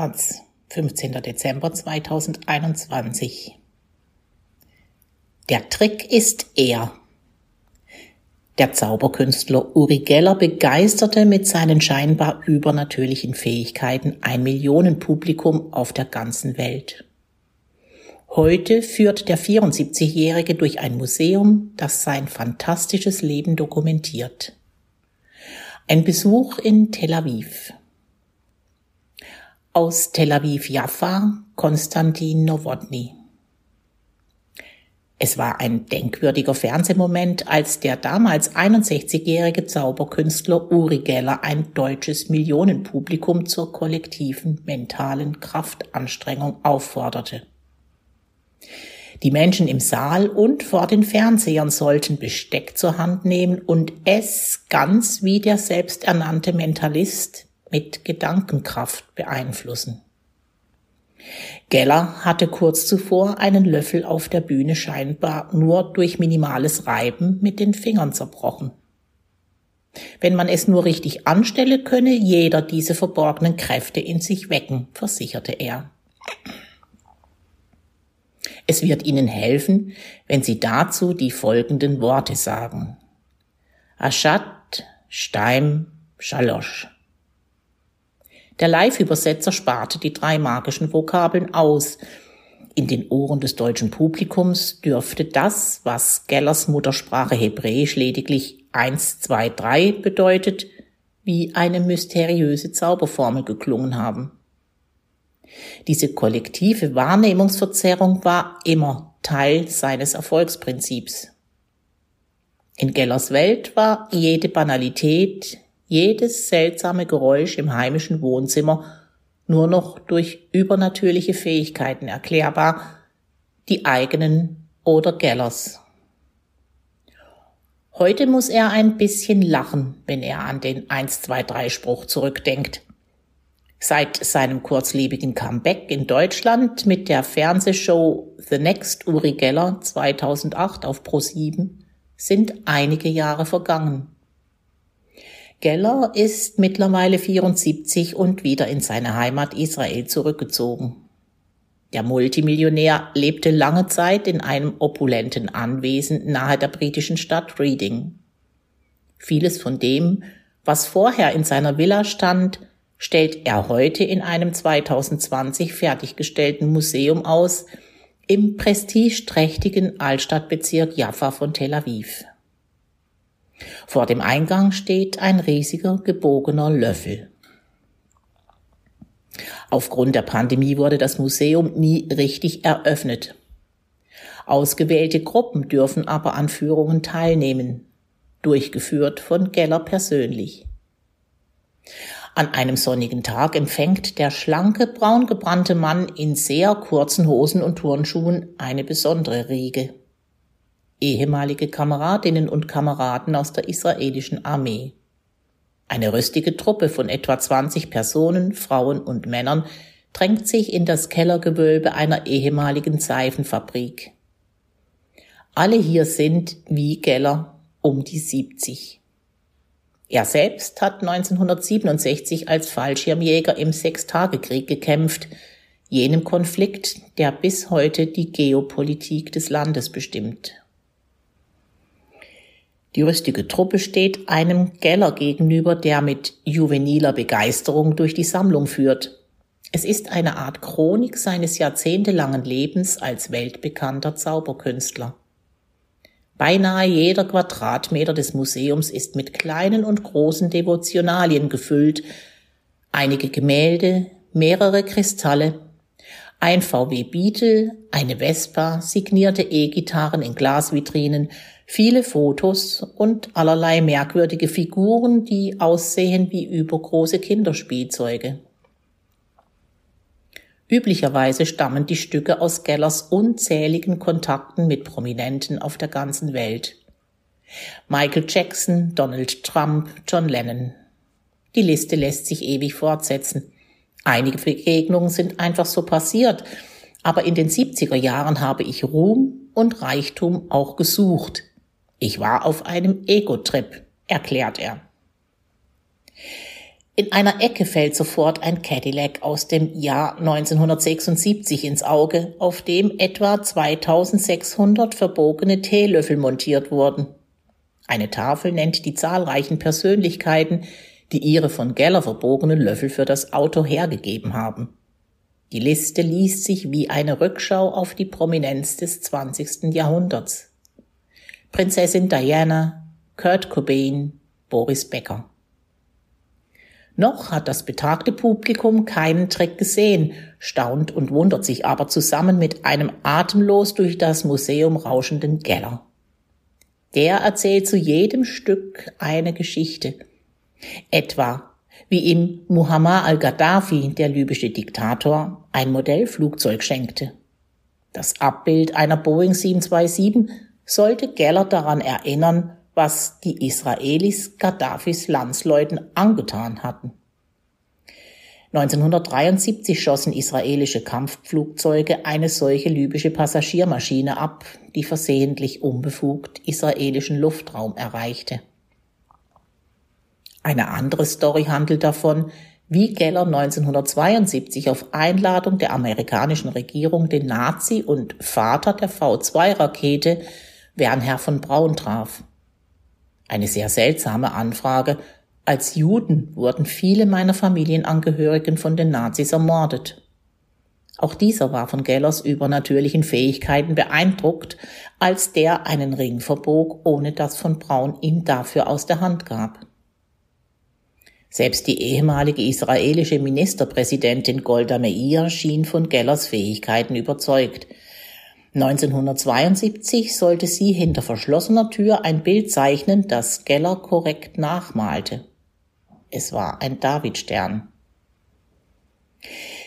Taz, 15. Dezember 2021. Der Trick ist er. Der Zauberkünstler Uri Geller begeisterte mit seinen scheinbar übernatürlichen Fähigkeiten ein Millionenpublikum auf der ganzen Welt. Heute führt der 74-Jährige durch ein Museum, das sein fantastisches Leben dokumentiert. Ein Besuch in Tel Aviv. Aus Tel Aviv Jaffa Konstantin Nowotny. Es war ein denkwürdiger Fernsehmoment, als der damals 61-jährige Zauberkünstler Uri Geller ein deutsches Millionenpublikum zur kollektiven mentalen Kraftanstrengung aufforderte. Die Menschen im Saal und vor den Fernsehern sollten Besteck zur Hand nehmen und es ganz wie der selbsternannte Mentalist mit Gedankenkraft beeinflussen. Geller hatte kurz zuvor einen Löffel auf der Bühne scheinbar nur durch minimales Reiben mit den Fingern zerbrochen. Wenn man es nur richtig anstelle, könne jeder diese verborgenen Kräfte in sich wecken, versicherte er. Es wird Ihnen helfen, wenn Sie dazu die folgenden Worte sagen. Aschat, Steim, Schalosch. Der Live-Übersetzer sparte die drei magischen Vokabeln aus. In den Ohren des deutschen Publikums dürfte das, was Gellers Muttersprache Hebräisch lediglich eins, zwei, drei bedeutet, wie eine mysteriöse Zauberformel geklungen haben. Diese kollektive Wahrnehmungsverzerrung war immer Teil seines Erfolgsprinzips. In Gellers Welt war jede Banalität, jedes seltsame Geräusch im heimischen Wohnzimmer nur noch durch übernatürliche Fähigkeiten erklärbar, die eigenen oder Gellers. Heute muss er ein bisschen lachen, wenn er an den 1-2-3 Spruch zurückdenkt. Seit seinem kurzlebigen Comeback in Deutschland mit der Fernsehshow The Next Uri Geller 2008 auf Pro7 sind einige Jahre vergangen. Geller ist mittlerweile 74 und wieder in seine Heimat Israel zurückgezogen. Der Multimillionär lebte lange Zeit in einem opulenten Anwesen nahe der britischen Stadt Reading. Vieles von dem, was vorher in seiner Villa stand, stellt er heute in einem 2020 fertiggestellten Museum aus im prestigeträchtigen Altstadtbezirk Jaffa von Tel Aviv. Vor dem Eingang steht ein riesiger gebogener Löffel. Aufgrund der Pandemie wurde das Museum nie richtig eröffnet. Ausgewählte Gruppen dürfen aber an Führungen teilnehmen, durchgeführt von Geller persönlich. An einem sonnigen Tag empfängt der schlanke, braungebrannte Mann in sehr kurzen Hosen und Turnschuhen eine besondere Riege ehemalige Kameradinnen und Kameraden aus der israelischen Armee. Eine rüstige Truppe von etwa 20 Personen, Frauen und Männern drängt sich in das Kellergewölbe einer ehemaligen Seifenfabrik. Alle hier sind, wie Geller, um die 70. Er selbst hat 1967 als Fallschirmjäger im Sechstagekrieg gekämpft, jenem Konflikt, der bis heute die Geopolitik des Landes bestimmt. Die rüstige Truppe steht einem Geller gegenüber, der mit juveniler Begeisterung durch die Sammlung führt. Es ist eine Art Chronik seines jahrzehntelangen Lebens als weltbekannter Zauberkünstler. Beinahe jeder Quadratmeter des Museums ist mit kleinen und großen Devotionalien gefüllt, einige Gemälde, mehrere Kristalle, ein VW Beetle, eine Vespa, signierte E-Gitarren in Glasvitrinen, viele Fotos und allerlei merkwürdige Figuren, die aussehen wie übergroße Kinderspielzeuge. Üblicherweise stammen die Stücke aus Gellers unzähligen Kontakten mit Prominenten auf der ganzen Welt. Michael Jackson, Donald Trump, John Lennon. Die Liste lässt sich ewig fortsetzen. Einige Begegnungen sind einfach so passiert, aber in den 70er Jahren habe ich Ruhm und Reichtum auch gesucht. Ich war auf einem Ego-Trip, erklärt er. In einer Ecke fällt sofort ein Cadillac aus dem Jahr 1976 ins Auge, auf dem etwa 2600 verbogene Teelöffel montiert wurden. Eine Tafel nennt die zahlreichen Persönlichkeiten, die ihre von Geller verbogenen Löffel für das Auto hergegeben haben. Die Liste liest sich wie eine Rückschau auf die Prominenz des 20. Jahrhunderts. Prinzessin Diana, Kurt Cobain, Boris Becker. Noch hat das betagte Publikum keinen Trick gesehen, staunt und wundert sich aber zusammen mit einem atemlos durch das Museum rauschenden Geller. Der erzählt zu jedem Stück eine Geschichte. Etwa wie ihm Muhammad al-Gaddafi, der libysche Diktator, ein Modellflugzeug schenkte. Das Abbild einer Boeing 727 sollte Geller daran erinnern, was die Israelis Gaddafis Landsleuten angetan hatten. 1973 schossen israelische Kampfflugzeuge eine solche libysche Passagiermaschine ab, die versehentlich unbefugt israelischen Luftraum erreichte. Eine andere Story handelt davon, wie Geller 1972 auf Einladung der amerikanischen Regierung den Nazi und Vater der V2-Rakete Wernher von Braun traf. Eine sehr seltsame Anfrage. Als Juden wurden viele meiner Familienangehörigen von den Nazis ermordet. Auch dieser war von Gellers übernatürlichen Fähigkeiten beeindruckt, als der einen Ring verbog, ohne dass von Braun ihm dafür aus der Hand gab. Selbst die ehemalige israelische Ministerpräsidentin Golda Meir schien von Gellers Fähigkeiten überzeugt. 1972 sollte sie hinter verschlossener Tür ein Bild zeichnen, das Geller korrekt nachmalte. Es war ein Davidstern.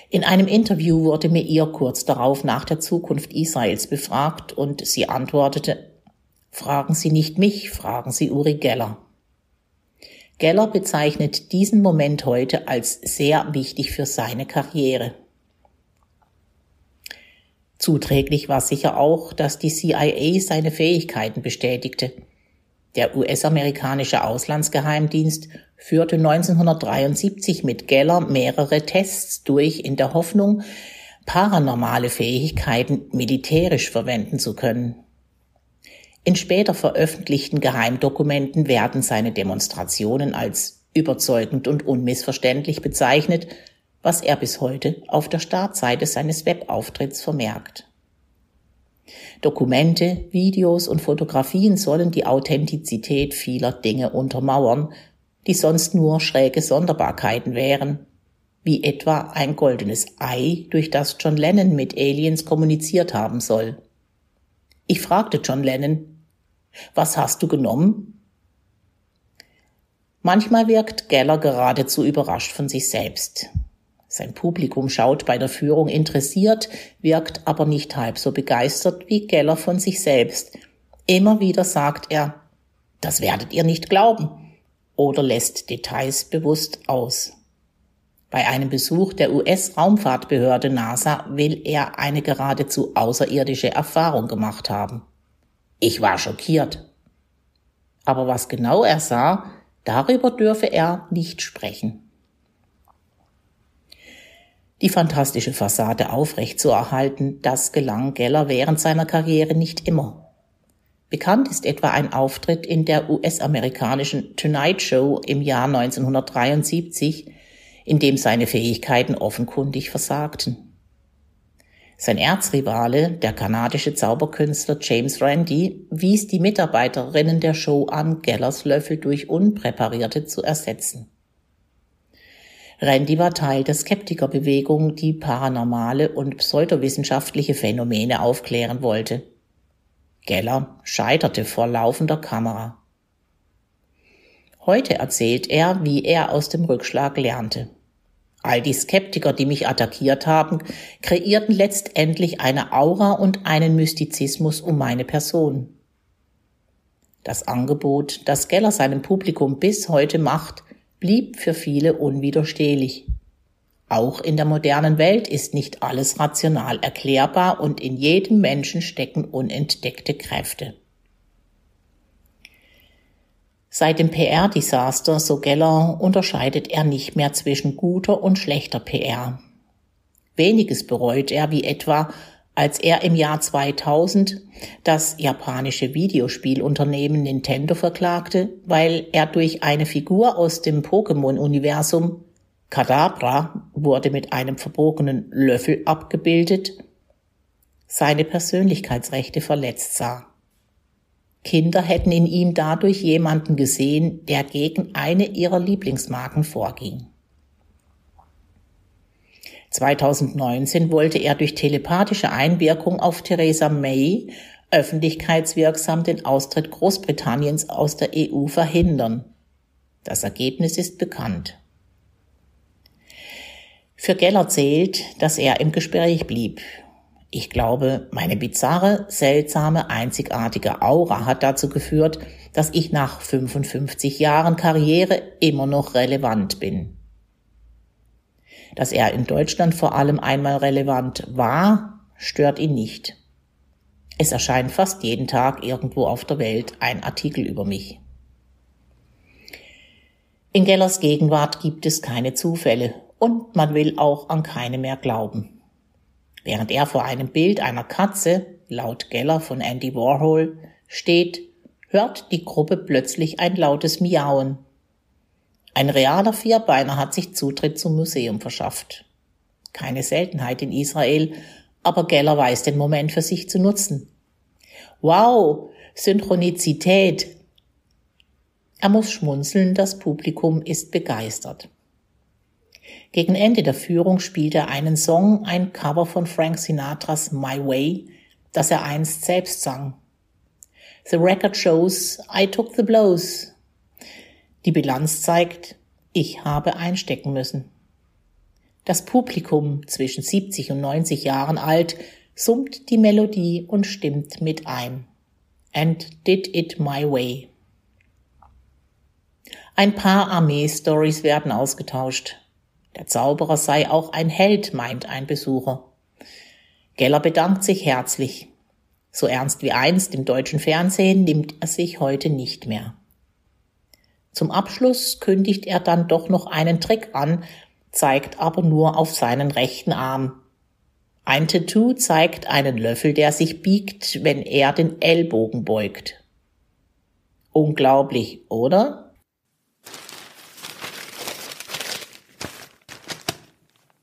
In einem Interview wurde Meir kurz darauf nach der Zukunft Israels befragt und sie antwortete, Fragen Sie nicht mich, fragen Sie Uri Geller. Geller bezeichnet diesen Moment heute als sehr wichtig für seine Karriere. Zuträglich war sicher auch, dass die CIA seine Fähigkeiten bestätigte. Der US-amerikanische Auslandsgeheimdienst führte 1973 mit Geller mehrere Tests durch in der Hoffnung, paranormale Fähigkeiten militärisch verwenden zu können. In später veröffentlichten Geheimdokumenten werden seine Demonstrationen als überzeugend und unmissverständlich bezeichnet, was er bis heute auf der Startseite seines Webauftritts vermerkt. Dokumente, Videos und Fotografien sollen die Authentizität vieler Dinge untermauern, die sonst nur schräge Sonderbarkeiten wären, wie etwa ein goldenes Ei, durch das John Lennon mit Aliens kommuniziert haben soll. Ich fragte John Lennon, was hast du genommen? Manchmal wirkt Geller geradezu überrascht von sich selbst. Sein Publikum schaut bei der Führung interessiert, wirkt aber nicht halb so begeistert wie Geller von sich selbst. Immer wieder sagt er, das werdet ihr nicht glauben, oder lässt Details bewusst aus. Bei einem Besuch der US-Raumfahrtbehörde NASA will er eine geradezu außerirdische Erfahrung gemacht haben. Ich war schockiert. Aber was genau er sah, darüber dürfe er nicht sprechen. Die fantastische Fassade aufrechtzuerhalten, das gelang Geller während seiner Karriere nicht immer. Bekannt ist etwa ein Auftritt in der US-amerikanischen Tonight Show im Jahr 1973, in dem seine Fähigkeiten offenkundig versagten. Sein Erzrivale, der kanadische Zauberkünstler James Randi, wies die Mitarbeiterinnen der Show an, Gellers Löffel durch unpräparierte zu ersetzen. Randy war Teil der Skeptikerbewegung, die paranormale und pseudowissenschaftliche Phänomene aufklären wollte. Geller scheiterte vor laufender Kamera. Heute erzählt er, wie er aus dem Rückschlag lernte. All die Skeptiker, die mich attackiert haben, kreierten letztendlich eine Aura und einen Mystizismus um meine Person. Das Angebot, das Geller seinem Publikum bis heute macht, blieb für viele unwiderstehlich. Auch in der modernen Welt ist nicht alles rational erklärbar und in jedem Menschen stecken unentdeckte Kräfte. Seit dem PR-Desaster, so Geller, unterscheidet er nicht mehr zwischen guter und schlechter PR. Weniges bereut er, wie etwa, als er im Jahr 2000 das japanische Videospielunternehmen Nintendo verklagte, weil er durch eine Figur aus dem Pokémon-Universum Kadabra wurde mit einem verbogenen Löffel abgebildet, seine Persönlichkeitsrechte verletzt sah. Kinder hätten in ihm dadurch jemanden gesehen, der gegen eine ihrer Lieblingsmarken vorging. 2019 wollte er durch telepathische Einwirkung auf Theresa May öffentlichkeitswirksam den Austritt Großbritanniens aus der EU verhindern. Das Ergebnis ist bekannt. Für Geller zählt, dass er im Gespräch blieb ich glaube, meine bizarre, seltsame, einzigartige Aura hat dazu geführt, dass ich nach 55 Jahren Karriere immer noch relevant bin. Dass er in Deutschland vor allem einmal relevant war, stört ihn nicht. Es erscheint fast jeden Tag irgendwo auf der Welt ein Artikel über mich. In Gellers Gegenwart gibt es keine Zufälle und man will auch an keine mehr glauben. Während er vor einem Bild einer Katze, laut Geller von Andy Warhol, steht, hört die Gruppe plötzlich ein lautes Miauen. Ein realer Vierbeiner hat sich Zutritt zum Museum verschafft. Keine Seltenheit in Israel, aber Geller weiß den Moment für sich zu nutzen. Wow, Synchronizität. Er muss schmunzeln, das Publikum ist begeistert. Gegen Ende der Führung spielt er einen Song, ein Cover von Frank Sinatras My Way, das er einst selbst sang. The record shows I took the blows. Die Bilanz zeigt, ich habe einstecken müssen. Das Publikum zwischen 70 und 90 Jahren alt summt die Melodie und stimmt mit ein. And did it my way. Ein paar Armee-Stories werden ausgetauscht. Der Zauberer sei auch ein Held, meint ein Besucher. Geller bedankt sich herzlich. So ernst wie einst im deutschen Fernsehen nimmt er sich heute nicht mehr. Zum Abschluss kündigt er dann doch noch einen Trick an, zeigt aber nur auf seinen rechten Arm. Ein Tattoo zeigt einen Löffel, der sich biegt, wenn er den Ellbogen beugt. Unglaublich, oder?